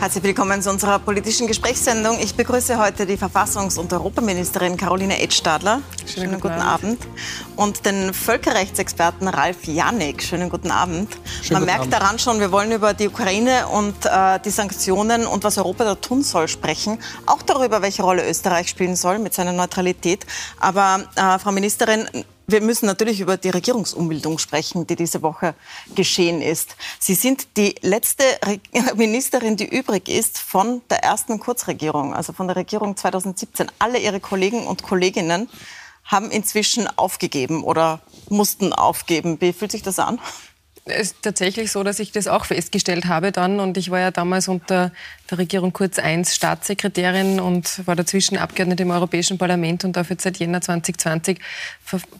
Herzlich willkommen zu unserer politischen Gesprächssendung. Ich begrüße heute die Verfassungs- und Europaministerin Caroline Edstadler. Schönen, Schönen guten, Abend. Abend. Und den Völkerrechtsexperten Ralf Janik. Schönen guten Abend. Schönen Man guten merkt Abend. daran schon, wir wollen über die Ukraine und äh, die Sanktionen und was Europa da tun soll sprechen. Auch darüber, welche Rolle Österreich spielen soll mit seiner Neutralität. Aber äh, Frau Ministerin, wir müssen natürlich über die Regierungsumbildung sprechen, die diese Woche geschehen ist. Sie sind die letzte Ministerin, die übrig ist von der ersten Kurzregierung, also von der Regierung 2017. Alle Ihre Kollegen und Kolleginnen haben inzwischen aufgegeben oder mussten aufgeben. Wie fühlt sich das an? Es ist tatsächlich so, dass ich das auch festgestellt habe dann. Und ich war ja damals unter der Regierung Kurz I Staatssekretärin und war dazwischen Abgeordnete im Europäischen Parlament und darf jetzt seit Jänner 2020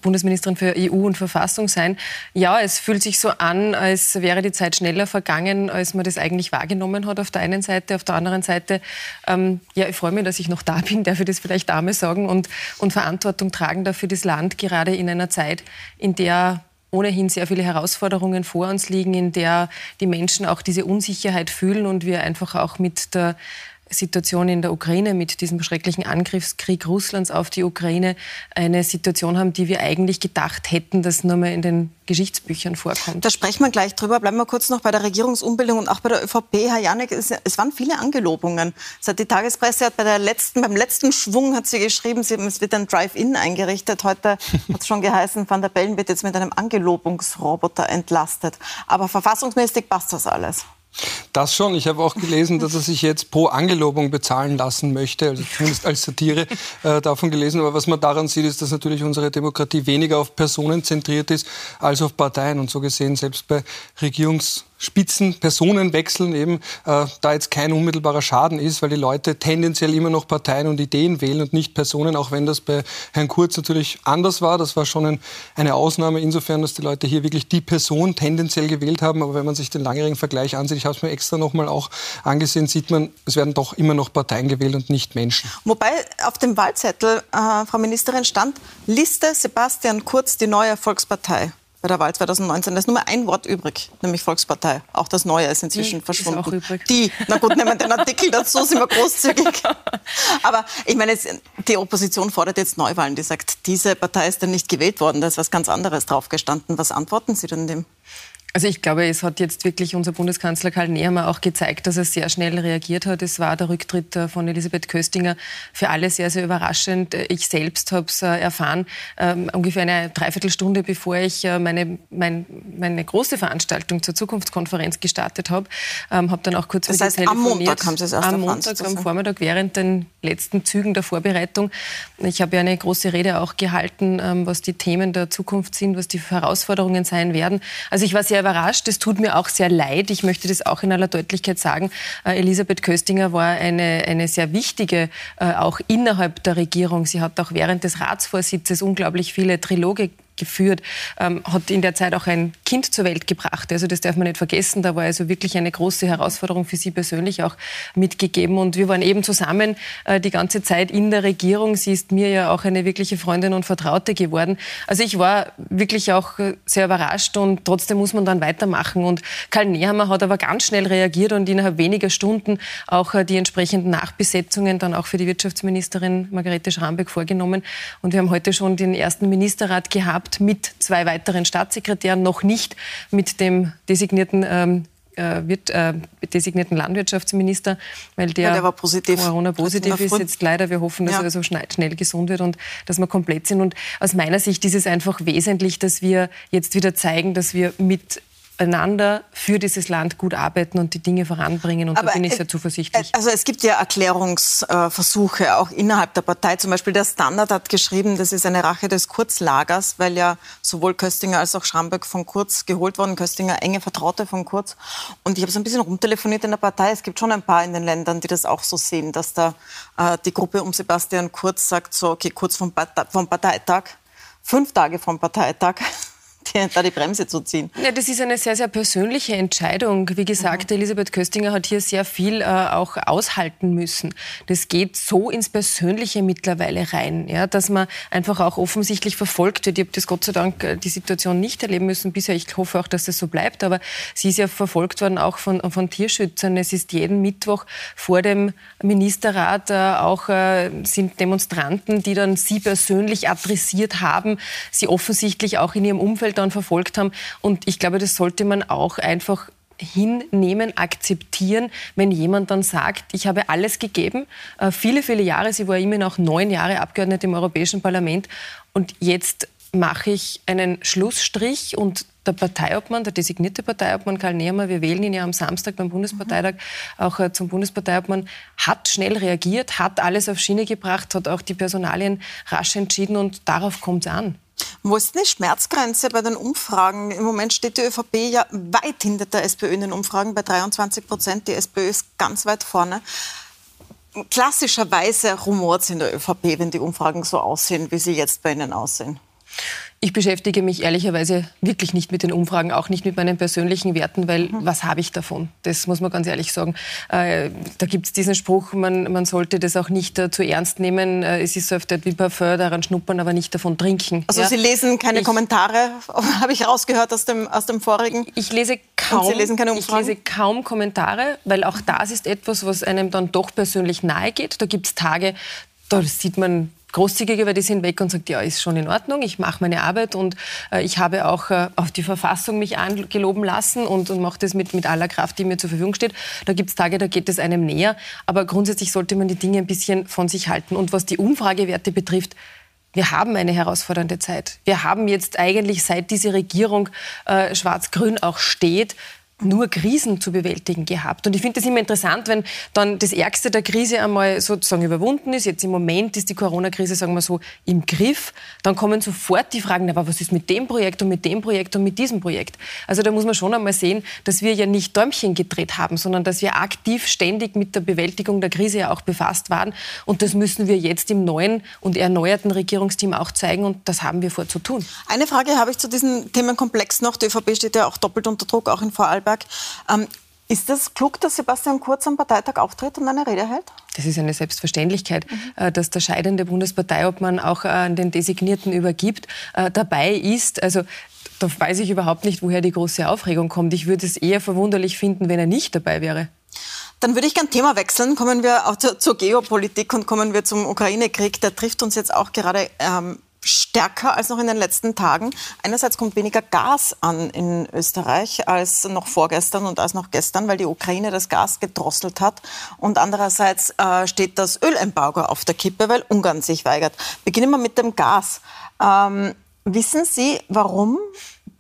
Bundesministerin für EU und Verfassung sein. Ja, es fühlt sich so an, als wäre die Zeit schneller vergangen, als man das eigentlich wahrgenommen hat auf der einen Seite. Auf der anderen Seite, ähm, ja, ich freue mich, dass ich noch da bin, darf ich das vielleicht Dame sagen und, und Verantwortung tragen dafür das Land, gerade in einer Zeit, in der ohnehin sehr viele Herausforderungen vor uns liegen, in der die Menschen auch diese Unsicherheit fühlen und wir einfach auch mit der Situation in der Ukraine, mit diesem schrecklichen Angriffskrieg Russlands auf die Ukraine, eine Situation haben, die wir eigentlich gedacht hätten, dass nur mal in den Geschichtsbüchern vorkommt. Da sprechen wir gleich drüber. Bleiben wir kurz noch bei der Regierungsumbildung und auch bei der ÖVP. Herr Janek, es, es waren viele Angelobungen. Die Tagespresse hat bei der letzten, beim letzten Schwung hat sie geschrieben, sie, es wird ein Drive-In eingerichtet. Heute hat es schon geheißen, Van der Bellen wird jetzt mit einem Angelobungsroboter entlastet. Aber verfassungsmäßig passt das alles. Das schon. Ich habe auch gelesen, dass er sich jetzt pro Angelobung bezahlen lassen möchte, also zumindest als Satire äh, davon gelesen. Aber was man daran sieht, ist, dass natürlich unsere Demokratie weniger auf Personen zentriert ist als auf Parteien. Und so gesehen, selbst bei Regierungs Spitzen, Personenwechseln eben äh, da jetzt kein unmittelbarer Schaden ist, weil die Leute tendenziell immer noch Parteien und Ideen wählen und nicht Personen, auch wenn das bei Herrn Kurz natürlich anders war. Das war schon ein, eine Ausnahme insofern, dass die Leute hier wirklich die Person tendenziell gewählt haben. Aber wenn man sich den langjährigen Vergleich ansieht, ich habe es mir extra nochmal auch angesehen, sieht man, es werden doch immer noch Parteien gewählt und nicht Menschen. Wobei auf dem Wahlzettel, äh, Frau Ministerin, stand Liste Sebastian Kurz, die neue Volkspartei bei der Wahl 2019. Da ist nur mal ein Wort übrig, nämlich Volkspartei. Auch das Neue ist inzwischen Die verschwunden. Ist auch übrig. Die, na gut, nehmen wir den Artikel dazu, sind wir großzügig. Aber ich meine, die Opposition fordert jetzt Neuwahlen. Die sagt, diese Partei ist dann nicht gewählt worden, da ist was ganz anderes draufgestanden. Was antworten Sie denn dem? Also ich glaube, es hat jetzt wirklich unser Bundeskanzler Karl Nehammer auch gezeigt, dass er sehr schnell reagiert hat. Es war der Rücktritt äh, von Elisabeth Köstinger für alle sehr, sehr überraschend. Ich selbst habe es äh, erfahren, ähm, ungefähr eine Dreiviertelstunde bevor ich äh, meine, mein, meine große Veranstaltung zur Zukunftskonferenz gestartet habe. Ähm, habe dann auch kurz das heißt, am Montag haben Sie es erst Am Montag, am Vormittag, während den letzten Zügen der Vorbereitung. Ich habe ja eine große Rede auch gehalten, ähm, was die Themen der Zukunft sind, was die Herausforderungen sein werden. Also ich war sehr überrascht. Es tut mir auch sehr leid. Ich möchte das auch in aller Deutlichkeit sagen. Äh, Elisabeth Köstinger war eine, eine sehr wichtige, äh, auch innerhalb der Regierung. Sie hat auch während des Ratsvorsitzes unglaublich viele Triloge geführt, ähm, hat in der Zeit auch ein Kind zur Welt gebracht. Also das darf man nicht vergessen. Da war also wirklich eine große Herausforderung für sie persönlich auch mitgegeben. Und wir waren eben zusammen äh, die ganze Zeit in der Regierung. Sie ist mir ja auch eine wirkliche Freundin und Vertraute geworden. Also ich war wirklich auch äh, sehr überrascht und trotzdem muss man dann weitermachen. Und Karl Nehammer hat aber ganz schnell reagiert und innerhalb weniger Stunden auch äh, die entsprechenden Nachbesetzungen dann auch für die Wirtschaftsministerin Margarete Schrambeck vorgenommen. Und wir haben heute schon den ersten Ministerrat gehabt gehabt mit zwei weiteren Staatssekretären, noch nicht mit dem designierten ähm, äh, wird, äh, designierten Landwirtschaftsminister, weil der, ja, der positiv. Corona-positiv ist jetzt leider. Wir hoffen, dass ja. er so schnell, schnell gesund wird und dass wir komplett sind. Und aus meiner Sicht ist es einfach wesentlich, dass wir jetzt wieder zeigen, dass wir mit miteinander für dieses Land gut arbeiten und die Dinge voranbringen. Und Aber da bin ich sehr zuversichtlich. Also es gibt ja Erklärungsversuche auch innerhalb der Partei. Zum Beispiel der Standard hat geschrieben, das ist eine Rache des Kurzlagers, weil ja sowohl Köstinger als auch Schramberg von Kurz geholt wurden. Köstinger enge Vertraute von Kurz. Und ich habe so ein bisschen rumtelefoniert in der Partei. Es gibt schon ein paar in den Ländern, die das auch so sehen, dass da äh, die Gruppe um Sebastian Kurz sagt, so, okay, kurz vom, Partei vom Parteitag, fünf Tage vom Parteitag da die Bremse zu ziehen? Ja, das ist eine sehr, sehr persönliche Entscheidung. Wie gesagt, mhm. Elisabeth Köstinger hat hier sehr viel äh, auch aushalten müssen. Das geht so ins Persönliche mittlerweile rein, ja, dass man einfach auch offensichtlich verfolgt wird. Ich habe das Gott sei Dank äh, die Situation nicht erleben müssen bisher. Ich hoffe auch, dass das so bleibt. Aber sie ist ja verfolgt worden auch von, von Tierschützern. Es ist jeden Mittwoch vor dem Ministerrat äh, auch äh, sind Demonstranten, die dann sie persönlich adressiert haben, sie offensichtlich auch in ihrem Umfeld dann verfolgt haben. Und ich glaube, das sollte man auch einfach hinnehmen, akzeptieren, wenn jemand dann sagt, ich habe alles gegeben, äh, viele, viele Jahre, sie war immerhin auch neun Jahre Abgeordnete im Europäischen Parlament und jetzt mache ich einen Schlussstrich und der Parteiobmann, der designierte Parteiobmann Karl Nehammer, wir wählen ihn ja am Samstag beim Bundesparteitag auch äh, zum Bundesparteiobmann, hat schnell reagiert, hat alles auf Schiene gebracht, hat auch die Personalien rasch entschieden und darauf kommt es an. Wo ist die Schmerzgrenze bei den Umfragen? Im Moment steht die ÖVP ja weit hinter der SPÖ in den Umfragen bei 23 Prozent. Die SPÖ ist ganz weit vorne. Klassischerweise rumort es in der ÖVP, wenn die Umfragen so aussehen, wie sie jetzt bei Ihnen aussehen. Ich beschäftige mich ehrlicherweise wirklich nicht mit den Umfragen, auch nicht mit meinen persönlichen Werten, weil mhm. was habe ich davon? Das muss man ganz ehrlich sagen. Äh, da gibt es diesen Spruch, man, man sollte das auch nicht äh, zu ernst nehmen. Äh, es ist so oft wie Parfum, daran schnuppern, aber nicht davon trinken. Also ja? Sie lesen keine ich, Kommentare, habe ich rausgehört aus dem, aus dem vorigen? Ich lese kaum, Sie lesen keine Umfragen? Ich lese kaum Kommentare, weil auch das ist etwas, was einem dann doch persönlich nahe geht. Da gibt es Tage, da sieht man großzügiger, weil die sind weg und sagt, ja, ist schon in Ordnung, ich mache meine Arbeit und äh, ich habe auch äh, auf die Verfassung mich angeloben lassen und, und mache das mit, mit aller Kraft, die mir zur Verfügung steht. Da gibt es Tage, da geht es einem näher, aber grundsätzlich sollte man die Dinge ein bisschen von sich halten. Und was die Umfragewerte betrifft, wir haben eine herausfordernde Zeit. Wir haben jetzt eigentlich, seit diese Regierung äh, schwarz-grün auch steht, nur Krisen zu bewältigen gehabt. Und ich finde es immer interessant, wenn dann das Ärgste der Krise einmal sozusagen überwunden ist. Jetzt im Moment ist die Corona-Krise, sagen wir so, im Griff. Dann kommen sofort die Fragen, aber was ist mit dem Projekt und mit dem Projekt und mit diesem Projekt? Also da muss man schon einmal sehen, dass wir ja nicht Däumchen gedreht haben, sondern dass wir aktiv ständig mit der Bewältigung der Krise ja auch befasst waren. Und das müssen wir jetzt im neuen und erneuerten Regierungsteam auch zeigen. Und das haben wir vor zu tun. Eine Frage habe ich zu diesem Themenkomplex noch. Die ÖVP steht ja auch doppelt unter Druck, auch in Vorarlberg. Vorarlberg. Ähm, ist das klug, dass Sebastian Kurz am Parteitag auftritt und eine Rede hält? Das ist eine Selbstverständlichkeit, mhm. dass der scheidende Bundesparteiobmann auch an den Designierten übergibt, äh, dabei ist. Also da weiß ich überhaupt nicht, woher die große Aufregung kommt. Ich würde es eher verwunderlich finden, wenn er nicht dabei wäre. Dann würde ich gerne Thema wechseln. Kommen wir auch zur, zur Geopolitik und kommen wir zum Ukraine-Krieg. Der trifft uns jetzt auch gerade ähm, stärker als noch in den letzten Tagen. Einerseits kommt weniger Gas an in Österreich als noch vorgestern und als noch gestern, weil die Ukraine das Gas gedrosselt hat. Und andererseits äh, steht das Ölembargo auf der Kippe, weil Ungarn sich weigert. Beginnen wir mit dem Gas. Ähm, wissen Sie, warum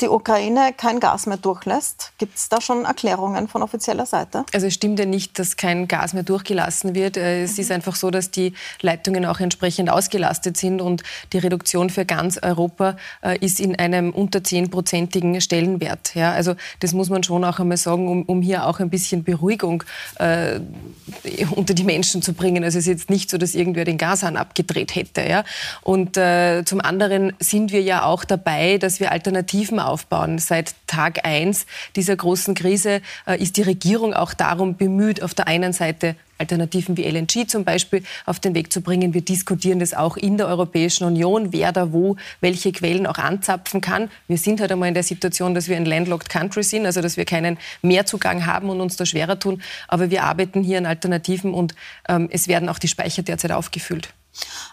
die Ukraine kein Gas mehr durchlässt. Gibt es da schon Erklärungen von offizieller Seite? Also es stimmt ja nicht, dass kein Gas mehr durchgelassen wird. Äh, es mhm. ist einfach so, dass die Leitungen auch entsprechend ausgelastet sind und die Reduktion für ganz Europa äh, ist in einem unter zehnprozentigen Stellenwert. Ja, also das muss man schon auch einmal sagen, um, um hier auch ein bisschen Beruhigung äh, unter die Menschen zu bringen. Also es ist jetzt nicht so, dass irgendwer den Gashahn abgedreht hätte. Ja? Und äh, zum anderen sind wir ja auch dabei, dass wir Alternativen aufbauen. Seit Tag 1 dieser großen Krise äh, ist die Regierung auch darum bemüht, auf der einen Seite Alternativen wie LNG zum Beispiel auf den Weg zu bringen. Wir diskutieren das auch in der Europäischen Union, wer da wo welche Quellen auch anzapfen kann. Wir sind halt einmal in der Situation, dass wir ein landlocked country sind, also dass wir keinen Mehrzugang haben und uns da schwerer tun. Aber wir arbeiten hier an Alternativen und ähm, es werden auch die Speicher derzeit aufgefüllt.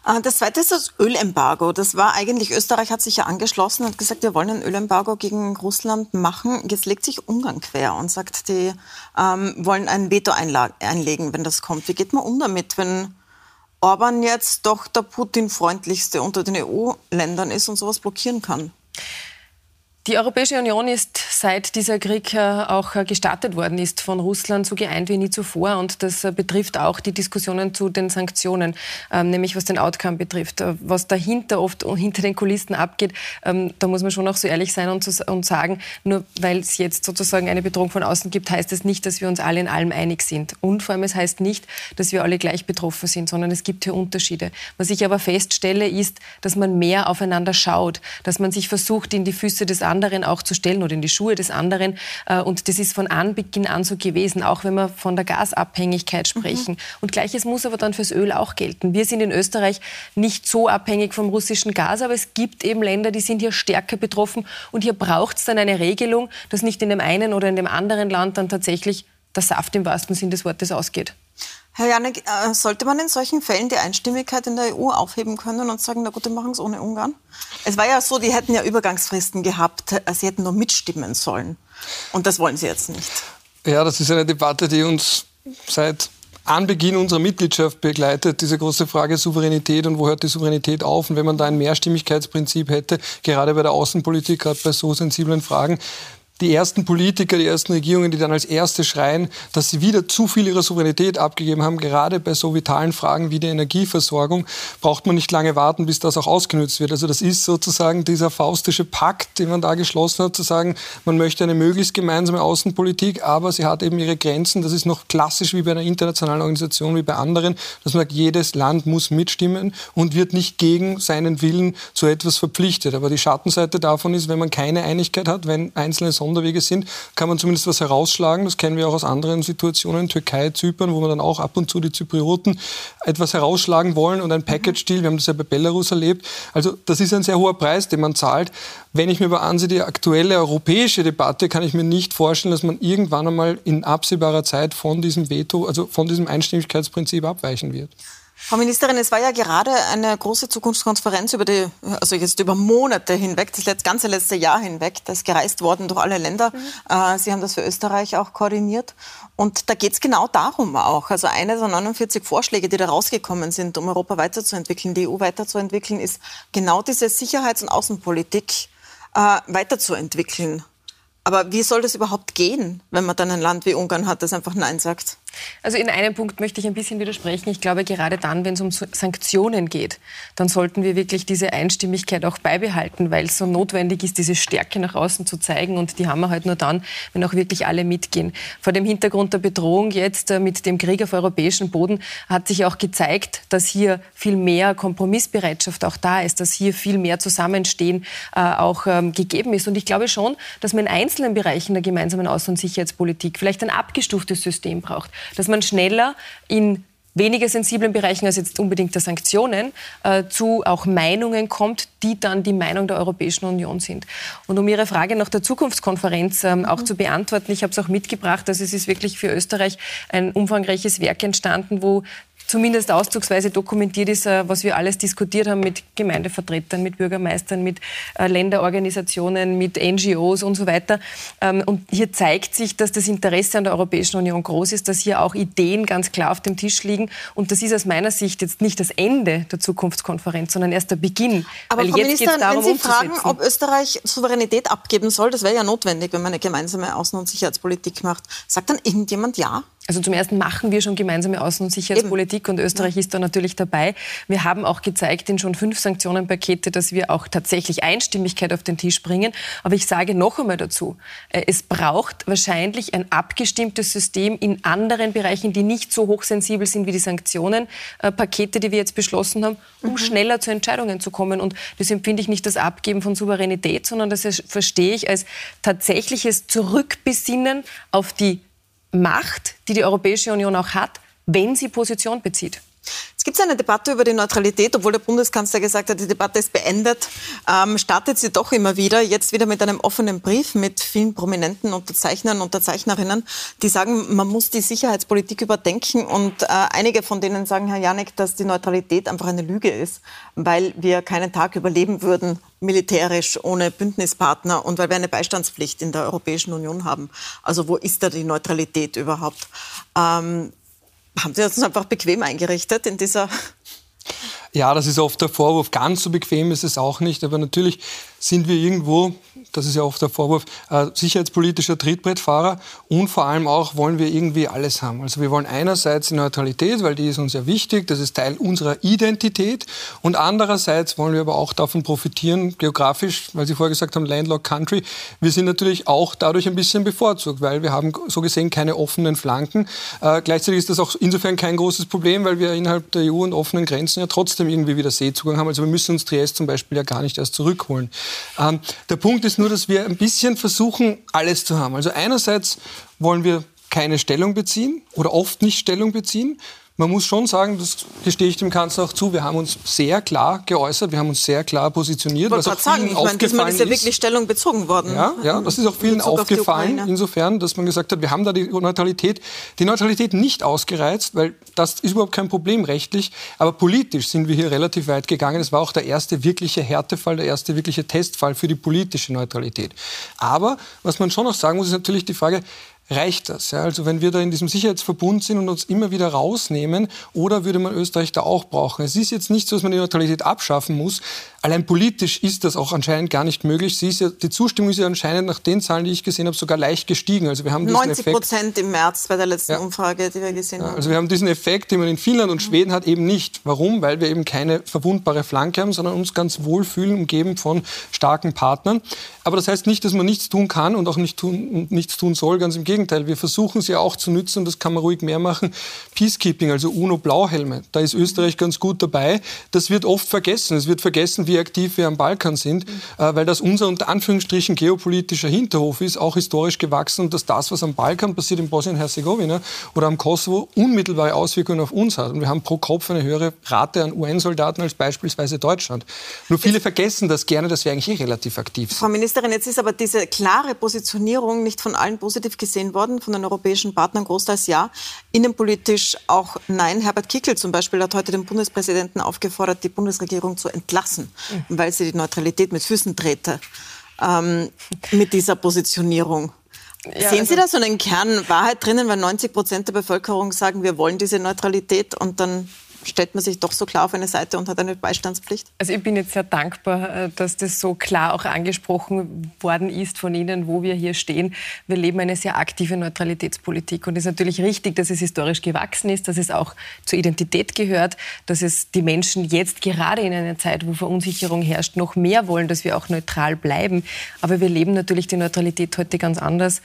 Äh, das zweite ist das Ölembargo. Das war eigentlich, Österreich hat sich ja angeschlossen und gesagt, wir wollen ein Ölembargo gegen Russland machen. Jetzt legt sich Ungarn quer und sagt, die ähm, wollen ein Veto einlegen, wenn das kommt. Wie geht man um damit, wenn Orban jetzt doch der Putin-freundlichste unter den EU-Ländern ist und sowas blockieren kann? Die Europäische Union ist seit dieser Krieg äh, auch äh, gestartet worden ist von Russland so geeint wie nie zuvor und das äh, betrifft auch die Diskussionen zu den Sanktionen, ähm, nämlich was den Outcome betrifft. Was dahinter oft hinter den Kulissen abgeht, ähm, da muss man schon auch so ehrlich sein und, sagen, nur weil es jetzt sozusagen eine Bedrohung von außen gibt, heißt das nicht, dass wir uns alle in allem einig sind. Und vor allem es heißt nicht, dass wir alle gleich betroffen sind, sondern es gibt hier Unterschiede. Was ich aber feststelle, ist, dass man mehr aufeinander schaut, dass man sich versucht, in die Füße des anderen anderen auch zu stellen oder in die Schuhe des anderen. Äh, und das ist von Anbeginn an so gewesen, auch wenn wir von der Gasabhängigkeit sprechen. Mhm. Und gleiches muss aber dann fürs Öl auch gelten. Wir sind in Österreich nicht so abhängig vom russischen Gas, aber es gibt eben Länder, die sind hier stärker betroffen. Und hier braucht es dann eine Regelung, dass nicht in dem einen oder in dem anderen Land dann tatsächlich der Saft im wahrsten Sinn des Wortes ausgeht. Herr Janek, äh, sollte man in solchen Fällen die Einstimmigkeit in der EU aufheben können und sagen, na gut, wir machen es ohne Ungarn? Es war ja so, die hätten ja Übergangsfristen gehabt, äh, sie hätten nur mitstimmen sollen. Und das wollen sie jetzt nicht. Ja, das ist eine Debatte, die uns seit Anbeginn unserer Mitgliedschaft begleitet, diese große Frage Souveränität und wo hört die Souveränität auf? Und wenn man da ein Mehrstimmigkeitsprinzip hätte, gerade bei der Außenpolitik, gerade bei so sensiblen Fragen, die ersten Politiker, die ersten Regierungen, die dann als erste schreien, dass sie wieder zu viel ihrer Souveränität abgegeben haben, gerade bei so vitalen Fragen wie der Energieversorgung, braucht man nicht lange warten, bis das auch ausgenutzt wird. Also das ist sozusagen dieser faustische Pakt, den man da geschlossen hat, zu sagen, man möchte eine möglichst gemeinsame Außenpolitik, aber sie hat eben ihre Grenzen. Das ist noch klassisch wie bei einer internationalen Organisation, wie bei anderen, dass man sagt, jedes Land muss mitstimmen und wird nicht gegen seinen Willen zu etwas verpflichtet. Aber die Schattenseite davon ist, wenn man keine Einigkeit hat, wenn einzelne Sonderwege sind, kann man zumindest was herausschlagen. Das kennen wir auch aus anderen Situationen, Türkei, Zypern, wo man dann auch ab und zu die Zyprioten etwas herausschlagen wollen und ein Package-Deal. Wir haben das ja bei Belarus erlebt. Also das ist ein sehr hoher Preis, den man zahlt. Wenn ich mir aber ansehe, die aktuelle europäische Debatte, kann ich mir nicht vorstellen, dass man irgendwann einmal in absehbarer Zeit von diesem Veto, also von diesem Einstimmigkeitsprinzip abweichen wird. Frau Ministerin, es war ja gerade eine große Zukunftskonferenz über die, also jetzt über Monate hinweg, das ganze letzte Jahr hinweg, das ist gereist worden durch alle Länder. Mhm. Äh, Sie haben das für Österreich auch koordiniert. Und da geht es genau darum auch. Also eine der 49 Vorschläge, die da rausgekommen sind, um Europa weiterzuentwickeln, die EU weiterzuentwickeln, ist genau diese Sicherheits- und Außenpolitik äh, weiterzuentwickeln. Aber wie soll das überhaupt gehen, wenn man dann ein Land wie Ungarn hat, das einfach Nein sagt? Also in einem Punkt möchte ich ein bisschen widersprechen. Ich glaube, gerade dann, wenn es um Sanktionen geht, dann sollten wir wirklich diese Einstimmigkeit auch beibehalten, weil es so notwendig ist, diese Stärke nach außen zu zeigen. Und die haben wir halt nur dann, wenn auch wirklich alle mitgehen. Vor dem Hintergrund der Bedrohung jetzt äh, mit dem Krieg auf europäischem Boden hat sich auch gezeigt, dass hier viel mehr Kompromissbereitschaft auch da ist, dass hier viel mehr Zusammenstehen äh, auch ähm, gegeben ist. Und ich glaube schon, dass man in einzelnen Bereichen der gemeinsamen Außen- und Sicherheitspolitik vielleicht ein abgestuftes System braucht dass man schneller in weniger sensiblen Bereichen als jetzt unbedingt der Sanktionen äh, zu auch Meinungen kommt, die dann die Meinung der Europäischen Union sind. Und um Ihre Frage nach der Zukunftskonferenz ähm, mhm. auch zu beantworten, ich habe es auch mitgebracht, dass es ist wirklich für Österreich ein umfangreiches Werk entstanden, wo zumindest auszugsweise dokumentiert ist, äh, was wir alles diskutiert haben mit Gemeindevertretern, mit Bürgermeistern, mit äh, Länderorganisationen, mit NGOs und so weiter. Ähm, und hier zeigt sich, dass das Interesse an der Europäischen Union groß ist, dass hier auch Ideen ganz klar auf dem Tisch liegen. Und das ist aus meiner Sicht jetzt nicht das Ende der Zukunftskonferenz, sondern erst der Beginn. Aber Weil Frau jetzt Ministerin, darum, wenn Sie fragen, ob Österreich Souveränität abgeben soll, das wäre ja notwendig, wenn man eine gemeinsame Außen- und Sicherheitspolitik macht. Sagt dann irgendjemand Ja? Also zum ersten machen wir schon gemeinsame Außen- und Sicherheitspolitik Eben. und Österreich ist da natürlich dabei. Wir haben auch gezeigt in schon fünf Sanktionenpakete, dass wir auch tatsächlich Einstimmigkeit auf den Tisch bringen. Aber ich sage noch einmal dazu, äh, es braucht wahrscheinlich ein abgestimmtes System in anderen Bereichen, die nicht so hochsensibel sind wie die Sanktionenpakete, die wir jetzt beschlossen haben, um mhm. schneller zu Entscheidungen zu kommen. Und das empfinde ich nicht das Abgeben von Souveränität, sondern das verstehe ich als tatsächliches Zurückbesinnen auf die Macht, die die Europäische Union auch hat, wenn sie Position bezieht. Es gibt eine Debatte über die Neutralität, obwohl der Bundeskanzler gesagt hat, die Debatte ist beendet, ähm, startet sie doch immer wieder, jetzt wieder mit einem offenen Brief mit vielen prominenten Unterzeichnern und Unterzeichnerinnen, die sagen, man muss die Sicherheitspolitik überdenken und äh, einige von denen sagen, Herr Janek, dass die Neutralität einfach eine Lüge ist, weil wir keinen Tag überleben würden, militärisch ohne Bündnispartner und weil wir eine Beistandspflicht in der Europäischen Union haben. Also wo ist da die Neutralität überhaupt? Ähm, haben Sie uns einfach bequem eingerichtet in dieser ja, das ist oft der Vorwurf. Ganz so bequem ist es auch nicht. Aber natürlich sind wir irgendwo, das ist ja oft der Vorwurf, äh, sicherheitspolitischer Trittbrettfahrer und vor allem auch wollen wir irgendwie alles haben. Also wir wollen einerseits die Neutralität, weil die ist uns ja wichtig, das ist Teil unserer Identität und andererseits wollen wir aber auch davon profitieren, geografisch, weil Sie vorher gesagt haben, Landlocked Country. Wir sind natürlich auch dadurch ein bisschen bevorzugt, weil wir haben so gesehen keine offenen Flanken. Äh, gleichzeitig ist das auch insofern kein großes Problem, weil wir innerhalb der EU und offenen Grenzen ja trotzdem irgendwie wieder Seezugang haben. Also wir müssen uns Triest zum Beispiel ja gar nicht erst zurückholen. Ähm, der Punkt ist nur, dass wir ein bisschen versuchen, alles zu haben. Also einerseits wollen wir keine Stellung beziehen oder oft nicht Stellung beziehen. Man muss schon sagen, das gestehe ich dem Kanzler auch zu, wir haben uns sehr klar geäußert, wir haben uns sehr klar positioniert. Ich wollte gerade sagen, ich meine, diesmal ist ja wirklich Stellung bezogen worden. Ja, ja das ist auch vielen aufgefallen, auf insofern, dass man gesagt hat, wir haben da die Neutralität, die Neutralität nicht ausgereizt, weil das ist überhaupt kein Problem rechtlich, aber politisch sind wir hier relativ weit gegangen. Es war auch der erste wirkliche Härtefall, der erste wirkliche Testfall für die politische Neutralität. Aber was man schon noch sagen muss, ist natürlich die Frage, reicht das? Ja? Also wenn wir da in diesem Sicherheitsverbund sind und uns immer wieder rausnehmen, oder würde man Österreich da auch brauchen? Es ist jetzt nicht so, dass man die Neutralität abschaffen muss. Allein politisch ist das auch anscheinend gar nicht möglich. Sie ist ja, die Zustimmung ist ja anscheinend nach den Zahlen, die ich gesehen habe, sogar leicht gestiegen. Also wir haben 90 Prozent im März bei der letzten ja. Umfrage, die wir gesehen haben. Also wir haben diesen Effekt, den man in Finnland und Schweden hat, eben nicht. Warum? Weil wir eben keine verwundbare Flanke haben, sondern uns ganz wohl fühlen, umgeben von starken Partnern. Aber das heißt nicht, dass man nichts tun kann und auch nicht tun, nichts tun soll. Ganz im Gegenteil. Gegenteil, wir versuchen sie auch zu nützen und das kann man ruhig mehr machen. Peacekeeping, also UNO-Blauhelme, da ist Österreich ganz gut dabei. Das wird oft vergessen. Es wird vergessen, wie aktiv wir am Balkan sind, mhm. weil das unser unter Anführungsstrichen geopolitischer Hinterhof ist, auch historisch gewachsen und dass das, was am Balkan passiert, in Bosnien-Herzegowina oder am Kosovo, unmittelbare Auswirkungen auf uns hat. Und wir haben pro Kopf eine höhere Rate an UN-Soldaten als beispielsweise Deutschland. Nur viele vergessen das gerne, dass wir eigentlich eh relativ aktiv sind. Frau Ministerin, jetzt ist aber diese klare Positionierung nicht von allen positiv gesehen gesehen worden von den europäischen Partnern, großteils ja. Innenpolitisch auch nein. Herbert Kickel zum Beispiel hat heute den Bundespräsidenten aufgefordert, die Bundesregierung zu entlassen, mhm. weil sie die Neutralität mit Füßen drehte ähm, mit dieser Positionierung. Ja, Sehen Sie also, da so einen Kern Wahrheit drinnen, weil 90 Prozent der Bevölkerung sagen, wir wollen diese Neutralität und dann stellt man sich doch so klar auf eine Seite und hat eine Beistandspflicht? Also ich bin jetzt sehr dankbar, äh, dass das so klar auch angesprochen worden ist von Ihnen, wo wir hier stehen. Wir leben eine sehr aktive Neutralitätspolitik und es ist natürlich richtig, dass es historisch gewachsen ist, dass es auch zur Identität gehört, dass es die Menschen jetzt gerade in einer Zeit, wo Verunsicherung herrscht, noch mehr wollen, dass wir auch neutral bleiben. Aber wir leben natürlich die Neutralität heute ganz anders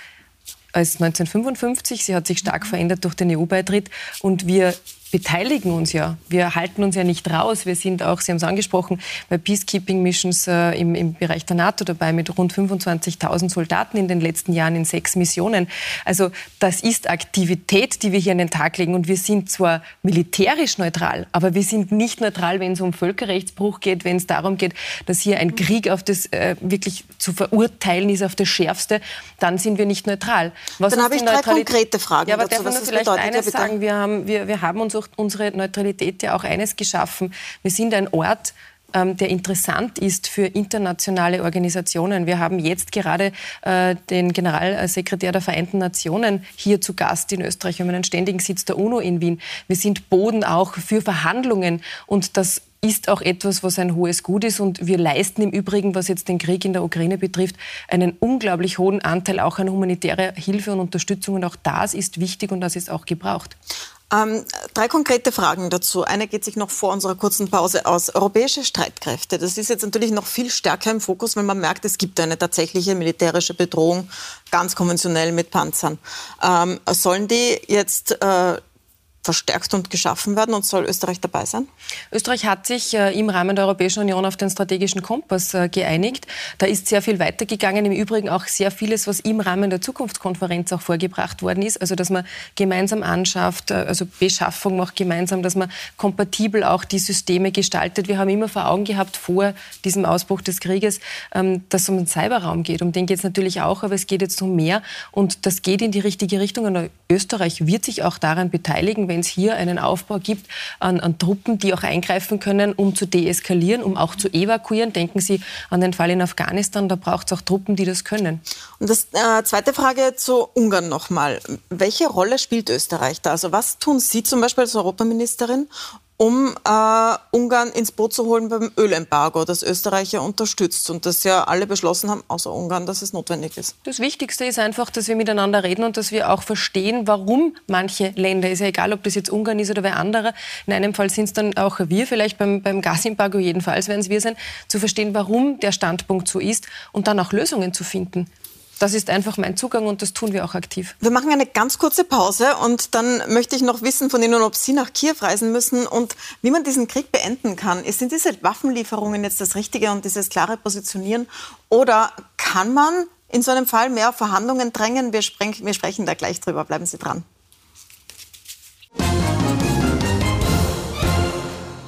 als 1955. Sie hat sich stark verändert durch den EU-Beitritt und wir beteiligen uns ja. Wir halten uns ja nicht raus. Wir sind auch, Sie haben es angesprochen, bei Peacekeeping Missions äh, im, im, Bereich der NATO dabei mit rund 25.000 Soldaten in den letzten Jahren in sechs Missionen. Also das ist Aktivität, die wir hier an den Tag legen. Und wir sind zwar militärisch neutral, aber wir sind nicht neutral, wenn es um Völkerrechtsbruch geht, wenn es darum geht, dass hier ein Krieg auf das äh, wirklich zu verurteilen ist auf das Schärfste, dann sind wir nicht neutral. Was dann habe ich drei konkrete Fragen ja, aber dazu, darf was vielleicht bedeutet, eines sagen? Wir haben, wir, wir haben uns durch unsere Neutralität ja auch eines geschaffen. Wir sind ein Ort, ähm, der interessant ist für internationale Organisationen. Wir haben jetzt gerade äh, den Generalsekretär der Vereinten Nationen hier zu Gast in Österreich. Wir haben einen ständigen Sitz der UNO in Wien. Wir sind Boden auch für Verhandlungen und das ist auch etwas, was ein hohes Gut ist. Und wir leisten im Übrigen, was jetzt den Krieg in der Ukraine betrifft, einen unglaublich hohen Anteil auch an humanitärer Hilfe und Unterstützung. Und auch das ist wichtig und das ist auch gebraucht. Ähm, drei konkrete Fragen dazu. Eine geht sich noch vor unserer kurzen Pause aus. Europäische Streitkräfte. Das ist jetzt natürlich noch viel stärker im Fokus, wenn man merkt, es gibt eine tatsächliche militärische Bedrohung, ganz konventionell mit Panzern. Ähm, sollen die jetzt äh, verstärkt und geschaffen werden und soll Österreich dabei sein? Österreich hat sich äh, im Rahmen der Europäischen Union auf den strategischen Kompass äh, geeinigt. Da ist sehr viel weitergegangen. Im Übrigen auch sehr vieles, was im Rahmen der Zukunftskonferenz auch vorgebracht worden ist. Also, dass man gemeinsam anschafft, äh, also Beschaffung macht gemeinsam, dass man kompatibel auch die Systeme gestaltet. Wir haben immer vor Augen gehabt, vor diesem Ausbruch des Krieges, ähm, dass es um den Cyberraum geht. Um den geht es natürlich auch, aber es geht jetzt um mehr. Und das geht in die richtige Richtung. Und Österreich wird sich auch daran beteiligen, wenn es hier einen Aufbau gibt an, an, Truppen, die auch eingreifen können, um zu deeskalieren, um auch zu evakuieren. Denken Sie an den Fall in Afghanistan, da braucht es auch Truppen, die das können. Und das äh, zweite Frage zu Ungarn nochmal. Welche Rolle spielt Österreich da? Also was tun Sie zum Beispiel als Europaministerin, um äh, Ungarn ins Boot zu holen beim Ölembargo, das Österreich ja unterstützt und das ja alle beschlossen haben, außer Ungarn, dass es notwendig ist. Das Wichtigste ist einfach, dass wir miteinander reden und dass wir auch verstehen, warum manche Länder, ist ja egal, ob das jetzt Ungarn ist oder wer andere, in einem Fall sind es dann auch wir, vielleicht beim, beim Gasembargo jedenfalls werden es wir sein, zu verstehen, warum der Standpunkt so ist und dann auch Lösungen zu finden. Das ist einfach mein Zugang und das tun wir auch aktiv. Wir machen eine ganz kurze Pause und dann möchte ich noch wissen von Ihnen, ob Sie nach Kiew reisen müssen und wie man diesen Krieg beenden kann. Sind diese Waffenlieferungen jetzt das Richtige und dieses klare Positionieren oder kann man in so einem Fall mehr Verhandlungen drängen? Wir, wir sprechen da gleich drüber. Bleiben Sie dran.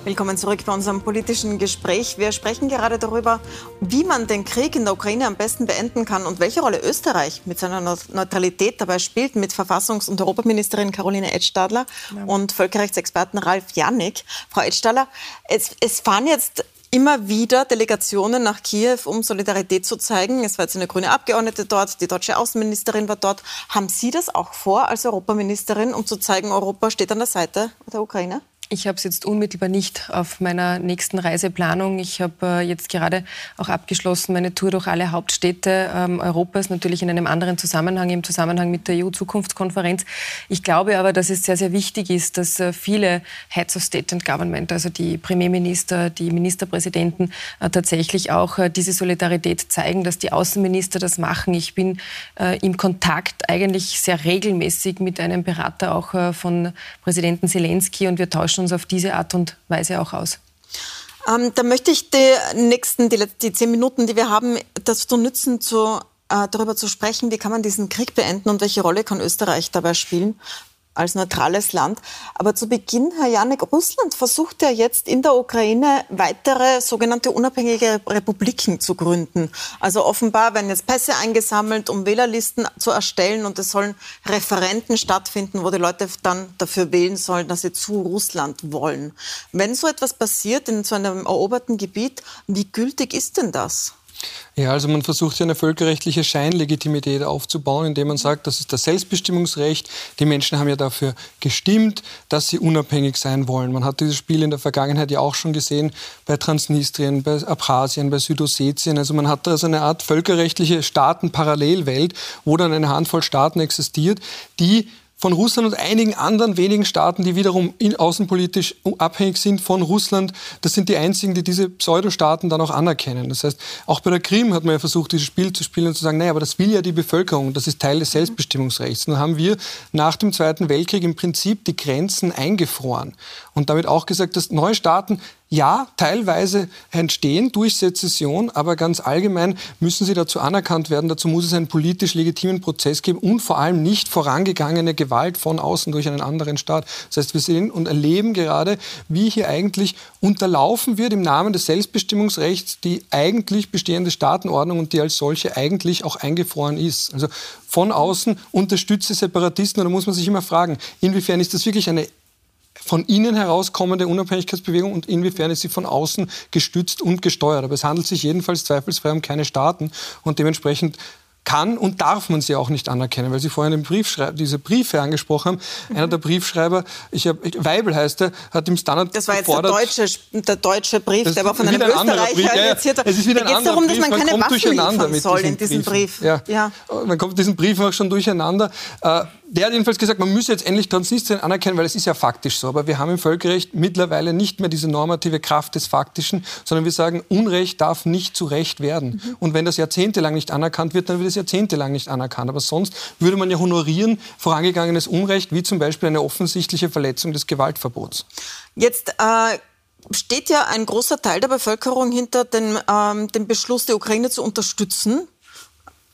Willkommen zurück bei unserem politischen Gespräch. Wir sprechen gerade darüber, wie man den Krieg in der Ukraine am besten beenden kann und welche Rolle Österreich mit seiner Neutralität dabei spielt, mit Verfassungs- und Europaministerin Caroline Edstadler ja. und Völkerrechtsexperten Ralf Janik. Frau Edstadler, es, es fahren jetzt immer wieder Delegationen nach Kiew, um Solidarität zu zeigen. Es war jetzt eine grüne Abgeordnete dort, die deutsche Außenministerin war dort. Haben Sie das auch vor als Europaministerin, um zu zeigen, Europa steht an der Seite der Ukraine? Ich habe es jetzt unmittelbar nicht auf meiner nächsten Reiseplanung. Ich habe äh, jetzt gerade auch abgeschlossen meine Tour durch alle Hauptstädte ähm, Europas, natürlich in einem anderen Zusammenhang, im Zusammenhang mit der EU-Zukunftskonferenz. Ich glaube aber, dass es sehr, sehr wichtig ist, dass äh, viele Heads of State and Government, also die Premierminister, die Ministerpräsidenten, äh, tatsächlich auch äh, diese Solidarität zeigen, dass die Außenminister das machen. Ich bin äh, im Kontakt eigentlich sehr regelmäßig mit einem Berater auch äh, von Präsidenten Zelensky und wir tauschen uns auf diese Art und Weise auch aus. Ähm, da möchte ich die nächsten, die, die zehn Minuten, die wir haben, dazu nutzen, zu, äh, darüber zu sprechen, wie kann man diesen Krieg beenden und welche Rolle kann Österreich dabei spielen als neutrales Land. Aber zu Beginn, Herr Janek, Russland versucht ja jetzt in der Ukraine weitere sogenannte unabhängige Republiken zu gründen. Also offenbar werden jetzt Pässe eingesammelt, um Wählerlisten zu erstellen und es sollen Referenten stattfinden, wo die Leute dann dafür wählen sollen, dass sie zu Russland wollen. Wenn so etwas passiert in so einem eroberten Gebiet, wie gültig ist denn das? Ja, also man versucht ja eine völkerrechtliche Scheinlegitimität aufzubauen, indem man sagt, das ist das Selbstbestimmungsrecht. Die Menschen haben ja dafür gestimmt, dass sie unabhängig sein wollen. Man hat dieses Spiel in der Vergangenheit ja auch schon gesehen bei Transnistrien, bei Abchasien, bei Südossetien. Also man hat da so eine Art völkerrechtliche Staatenparallelwelt, wo dann eine Handvoll Staaten existiert, die von Russland und einigen anderen wenigen Staaten, die wiederum außenpolitisch abhängig sind von Russland. Das sind die einzigen, die diese Pseudostaaten dann auch anerkennen. Das heißt, auch bei der Krim hat man ja versucht, dieses Spiel zu spielen und zu sagen, naja, aber das will ja die Bevölkerung, das ist Teil des Selbstbestimmungsrechts. Und dann haben wir nach dem Zweiten Weltkrieg im Prinzip die Grenzen eingefroren und damit auch gesagt, dass neue Staaten ja, teilweise entstehen durch Sezession, aber ganz allgemein müssen sie dazu anerkannt werden. Dazu muss es einen politisch legitimen Prozess geben und vor allem nicht vorangegangene Gewalt von außen durch einen anderen Staat. Das heißt, wir sehen und erleben gerade, wie hier eigentlich unterlaufen wird im Namen des Selbstbestimmungsrechts die eigentlich bestehende Staatenordnung und die als solche eigentlich auch eingefroren ist. Also von außen unterstütze Separatisten. Und da muss man sich immer fragen, inwiefern ist das wirklich eine von innen herauskommende Unabhängigkeitsbewegung und inwiefern ist sie von außen gestützt und gesteuert. Aber es handelt sich jedenfalls zweifelsfrei um keine Staaten und dementsprechend kann und darf man sie auch nicht anerkennen, weil Sie vorhin den diese Briefe angesprochen haben. Mhm. Einer der Briefschreiber, ich hab, Weibel heißt er, hat im Standard Das war jetzt der deutsche, der deutsche Brief, der war von einem ein Österreicher Brief. Ja, ja. Es ist wieder ein da geht darum, dass man, man keine Waffen liefern soll in diesem Brief. Ja. ja. Man kommt diesen Brief auch schon durcheinander. Äh, der hat jedenfalls gesagt, man müsse jetzt endlich Transnistrien anerkennen, weil es ist ja faktisch so. Aber wir haben im Völkerrecht mittlerweile nicht mehr diese normative Kraft des Faktischen, sondern wir sagen, Unrecht darf nicht zu Recht werden. Mhm. Und wenn das jahrzehntelang nicht anerkannt wird, dann wird es jahrzehntelang nicht anerkannt. Aber sonst würde man ja honorieren vorangegangenes Unrecht, wie zum Beispiel eine offensichtliche Verletzung des Gewaltverbots. Jetzt äh steht ja ein großer Teil der Bevölkerung hinter den, ähm, dem Beschluss, die Ukraine zu unterstützen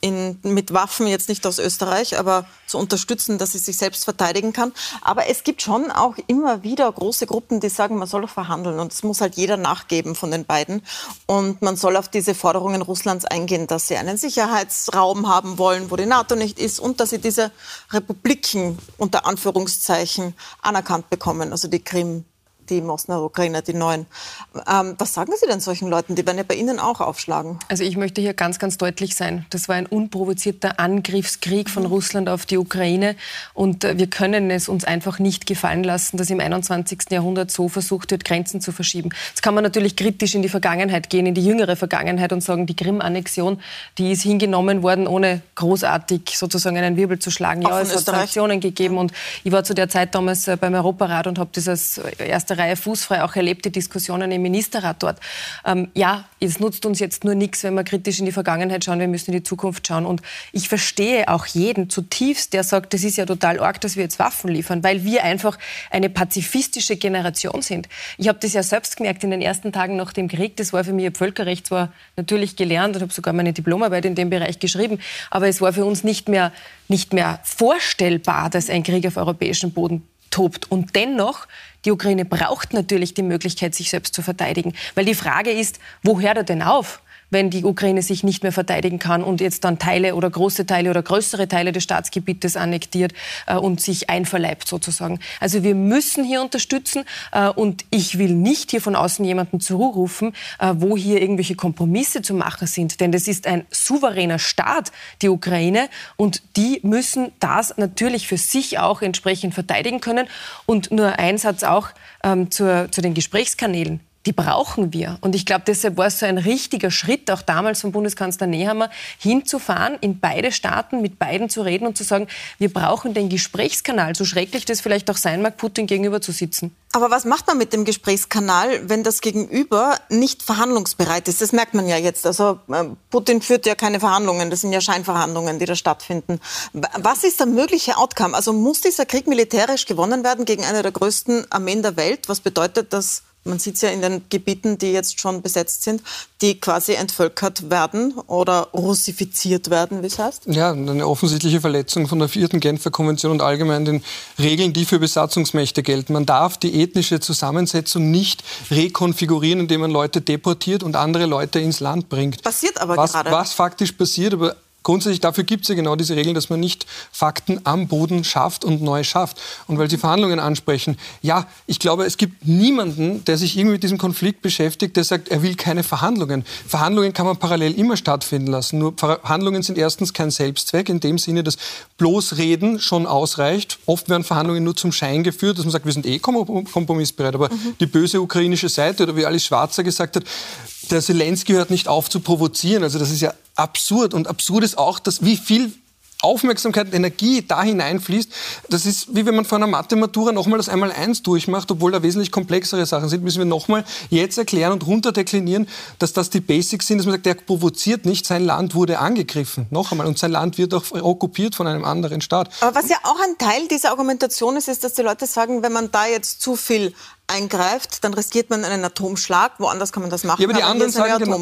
in, mit Waffen, jetzt nicht aus Österreich, aber zu unterstützen, dass sie sich selbst verteidigen kann. Aber es gibt schon auch immer wieder große Gruppen, die sagen, man soll doch verhandeln. Und es muss halt jeder nachgeben von den beiden. Und man soll auf diese Forderungen Russlands eingehen, dass sie einen Sicherheitsraum haben wollen, wo die NATO nicht ist und dass sie diese Republiken unter Anführungszeichen anerkannt bekommen, also die Krim, die Mosner Ukrainer, die neuen. Ähm, was sagen Sie denn solchen Leuten? Die werden ja bei Ihnen auch aufschlagen. Also ich möchte hier ganz, ganz deutlich sein. Das war ein unprovozierter Angriffskrieg von mhm. Russland auf die Ukraine. Und äh, wir können es uns einfach nicht gefallen lassen, dass im 21. Jahrhundert so versucht wird, Grenzen zu verschieben. Jetzt kann man natürlich kritisch in die Vergangenheit gehen, in die jüngere Vergangenheit und sagen, die Krim-Annexion, die ist hingenommen worden, ohne großartig sozusagen einen Wirbel zu schlagen. Ja, es hat Sanktionen gegeben. Und ich war zu der Zeit damals äh, beim Europarat und habe das als erster Reihe fußfrei, auch erlebte Diskussionen im Ministerrat dort. Ähm, ja, es nutzt uns jetzt nur nichts, wenn wir kritisch in die Vergangenheit schauen, wir müssen in die Zukunft schauen. Und ich verstehe auch jeden zutiefst, der sagt, das ist ja total arg, dass wir jetzt Waffen liefern, weil wir einfach eine pazifistische Generation sind. Ich habe das ja selbst gemerkt in den ersten Tagen nach dem Krieg. Das war für mich, Völkerrecht zwar natürlich gelernt und habe sogar meine Diplomarbeit in dem Bereich geschrieben, aber es war für uns nicht mehr, nicht mehr vorstellbar, dass ein Krieg auf europäischem Boden tobt. Und dennoch, die Ukraine braucht natürlich die Möglichkeit, sich selbst zu verteidigen. Weil die Frage ist, wo hört er denn auf? Wenn die Ukraine sich nicht mehr verteidigen kann und jetzt dann Teile oder große Teile oder größere Teile des Staatsgebietes annektiert äh, und sich einverleibt sozusagen. Also wir müssen hier unterstützen äh, und ich will nicht hier von außen jemanden zurufen, äh, wo hier irgendwelche Kompromisse zu machen sind, denn das ist ein souveräner Staat, die Ukraine, und die müssen das natürlich für sich auch entsprechend verteidigen können. Und nur ein Satz auch ähm, zur, zu den Gesprächskanälen die brauchen wir. Und ich glaube, deshalb war es so ein richtiger Schritt, auch damals vom Bundeskanzler Nehammer, hinzufahren, in beide Staaten mit beiden zu reden und zu sagen, wir brauchen den Gesprächskanal, so schrecklich das vielleicht auch sein mag, Putin gegenüber zu sitzen. Aber was macht man mit dem Gesprächskanal, wenn das Gegenüber nicht verhandlungsbereit ist? Das merkt man ja jetzt. Also äh, Putin führt ja keine Verhandlungen, das sind ja Scheinverhandlungen, die da stattfinden. Was ist der mögliche Outcome? Also muss dieser Krieg militärisch gewonnen werden gegen eine der größten Armeen der Welt? Was bedeutet das man sieht es ja in den Gebieten, die jetzt schon besetzt sind, die quasi entvölkert werden oder russifiziert werden, wie es heißt? Ja, eine offensichtliche Verletzung von der vierten Genfer Konvention und allgemein den Regeln, die für Besatzungsmächte gelten. Man darf die ethnische Zusammensetzung nicht rekonfigurieren, indem man Leute deportiert und andere Leute ins Land bringt. Passiert aber was, gerade. Was faktisch passiert, aber grundsätzlich dafür gibt es ja genau diese Regeln, dass man nicht Fakten am Boden schafft und neu schafft. Und weil Sie Verhandlungen ansprechen, ja, ich glaube, es gibt niemanden, der sich irgendwie mit diesem Konflikt beschäftigt, der sagt, er will keine Verhandlungen. Verhandlungen kann man parallel immer stattfinden lassen. Nur Verhandlungen sind erstens kein Selbstzweck, in dem Sinne, dass bloß Reden schon ausreicht. Oft werden Verhandlungen nur zum Schein geführt, dass man sagt, wir sind eh kompromissbereit. Aber mhm. die böse ukrainische Seite oder wie Alice Schwarzer gesagt hat, der Zelensky hört nicht auf zu provozieren. Also das ist ja absurd. Und absurd ist auch, dass wie viel Aufmerksamkeit und Energie da hineinfließt, das ist wie wenn man vor einer Mathematura nochmal das einmal eins durchmacht, obwohl da wesentlich komplexere Sachen sind, müssen wir nochmal jetzt erklären und runterdeklinieren, dass das die Basics sind, dass man sagt, der provoziert nicht, sein Land wurde angegriffen, noch einmal, und sein Land wird auch okkupiert von einem anderen Staat. Aber was ja auch ein Teil dieser Argumentation ist, ist, dass die Leute sagen, wenn man da jetzt zu viel eingreift, dann riskiert man einen Atomschlag. Woanders kann man das machen. Ja, aber die anderen sagen genau,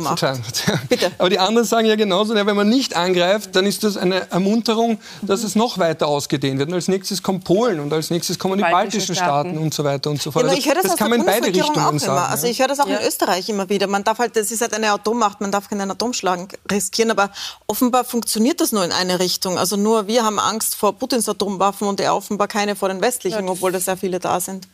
Bitte. Aber die anderen sagen ja genauso, ja, wenn man nicht angreift, dann ist das eine Ermunterung, dass es noch weiter ausgedehnt wird. Und als nächstes kommt Polen und als nächstes kommen die baltischen Staaten. Staaten und so weiter und so fort. Ja, also, ich höre das, das kann man in beide Richtungen auch sagen. Immer. Also ich höre das auch ja. in Österreich immer wieder. Man darf halt, das ist halt eine Atommacht, man darf keinen Atomschlag riskieren, aber offenbar funktioniert das nur in eine Richtung. Also nur wir haben Angst vor Putins Atomwaffen und er offenbar keine vor den westlichen, ja, obwohl da sehr viele da sind.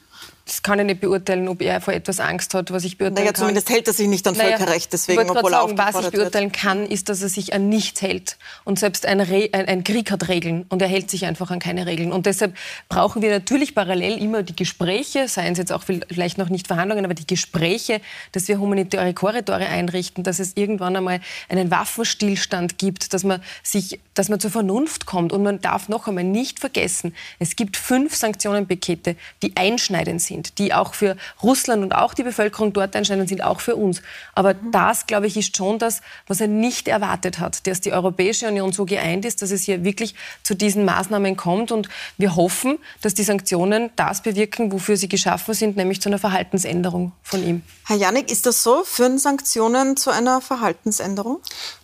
Das kann ich nicht beurteilen, ob er vor etwas Angst hat, was ich beurteilen naja, kann. Zumindest hält er sich nicht an naja, Völkerrecht, deswegen, ich obwohl sagen, Was ich beurteilen wird. kann, ist, dass er sich an nichts hält. Und selbst ein, Re ein, ein, Krieg hat Regeln und er hält sich einfach an keine Regeln. Und deshalb brauchen wir natürlich parallel immer die Gespräche, seien es jetzt auch vielleicht noch nicht Verhandlungen, aber die Gespräche, dass wir humanitäre Korridore einrichten, dass es irgendwann einmal einen Waffenstillstand gibt, dass man, sich, dass man zur Vernunft kommt. Und man darf noch einmal nicht vergessen, es gibt fünf Sanktionenpakete, die einschneidend sind sind, die auch für Russland und auch die Bevölkerung dort einschneidend sind, auch für uns. Aber mhm. das, glaube ich, ist schon das, was er nicht erwartet hat, dass die Europäische Union so geeint ist, dass es hier wirklich zu diesen Maßnahmen kommt. Und wir hoffen, dass die Sanktionen das bewirken, wofür sie geschaffen sind, nämlich zu einer Verhaltensänderung von ihm. Herr Janik, ist das so? Führen Sanktionen zu einer Verhaltensänderung?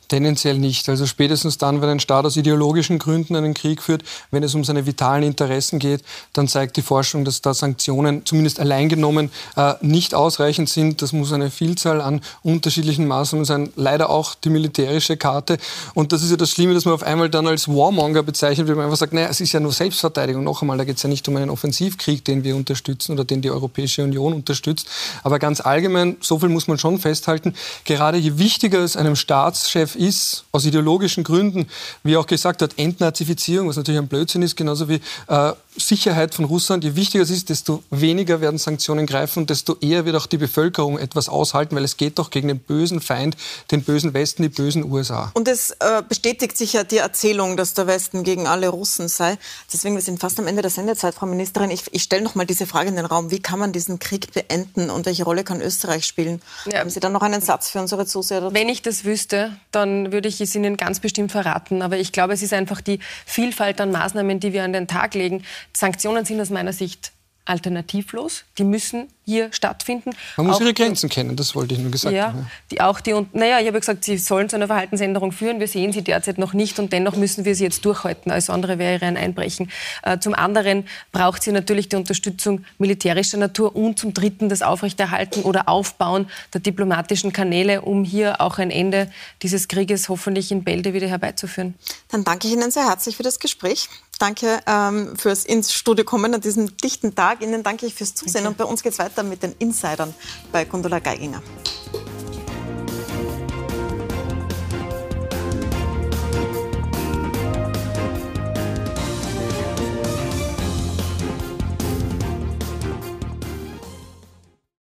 Tendenziell nicht. Also spätestens dann, wenn ein Staat aus ideologischen Gründen einen Krieg führt, wenn es um seine vitalen Interessen geht, dann zeigt die Forschung, dass da Sanktionen zumindest allein genommen äh, nicht ausreichend sind. Das muss eine Vielzahl an unterschiedlichen Maßnahmen sein. Leider auch die militärische Karte. Und das ist ja das Schlimme, dass man auf einmal dann als Warmonger bezeichnet wird. Man einfach sagt, naja, es ist ja nur Selbstverteidigung. Noch einmal, da geht es ja nicht um einen Offensivkrieg, den wir unterstützen oder den die Europäische Union unterstützt. Aber ganz allgemein, so viel muss man schon festhalten, gerade je wichtiger es einem Staatschef ist, aus ideologischen Gründen, wie er auch gesagt hat, Entnazifizierung, was natürlich ein Blödsinn ist, genauso wie äh, Sicherheit von Russland, je wichtiger es ist, desto weniger werden Sanktionen greifen und desto eher wird auch die Bevölkerung etwas aushalten, weil es geht doch gegen den bösen Feind, den bösen Westen, die bösen USA. Und es äh, bestätigt sich ja die Erzählung, dass der Westen gegen alle Russen sei. Deswegen, wir sind fast am Ende der Sendezeit, Frau Ministerin. Ich, ich stelle noch mal diese Frage in den Raum. Wie kann man diesen Krieg beenden und welche Rolle kann Österreich spielen? Ja. Haben Sie dann noch einen Satz für unsere Zuseher? Wenn ich das wüsste, dann würde ich es Ihnen ganz bestimmt verraten. Aber ich glaube, es ist einfach die Vielfalt an Maßnahmen, die wir an den Tag legen. Sanktionen sind aus meiner Sicht alternativlos. Die müssen hier stattfinden. Man muss auch ihre Grenzen kennen, das wollte ich nur gesagt ja, haben. Die, auch die, und, naja, ich habe gesagt, sie sollen zu einer Verhaltensänderung führen. Wir sehen sie derzeit noch nicht und dennoch müssen wir sie jetzt durchhalten. Alles andere wäre ein Einbrechen. Äh, zum anderen braucht sie natürlich die Unterstützung militärischer Natur und zum Dritten das Aufrechterhalten oder Aufbauen der diplomatischen Kanäle, um hier auch ein Ende dieses Krieges hoffentlich in Bälde wieder herbeizuführen. Dann danke ich Ihnen sehr herzlich für das Gespräch. Danke ähm, fürs ins Studio kommen an diesem dichten Tag. Ihnen danke ich fürs Zusehen. Danke. Und bei uns geht es weiter mit den Insidern bei Gundula Geiginger.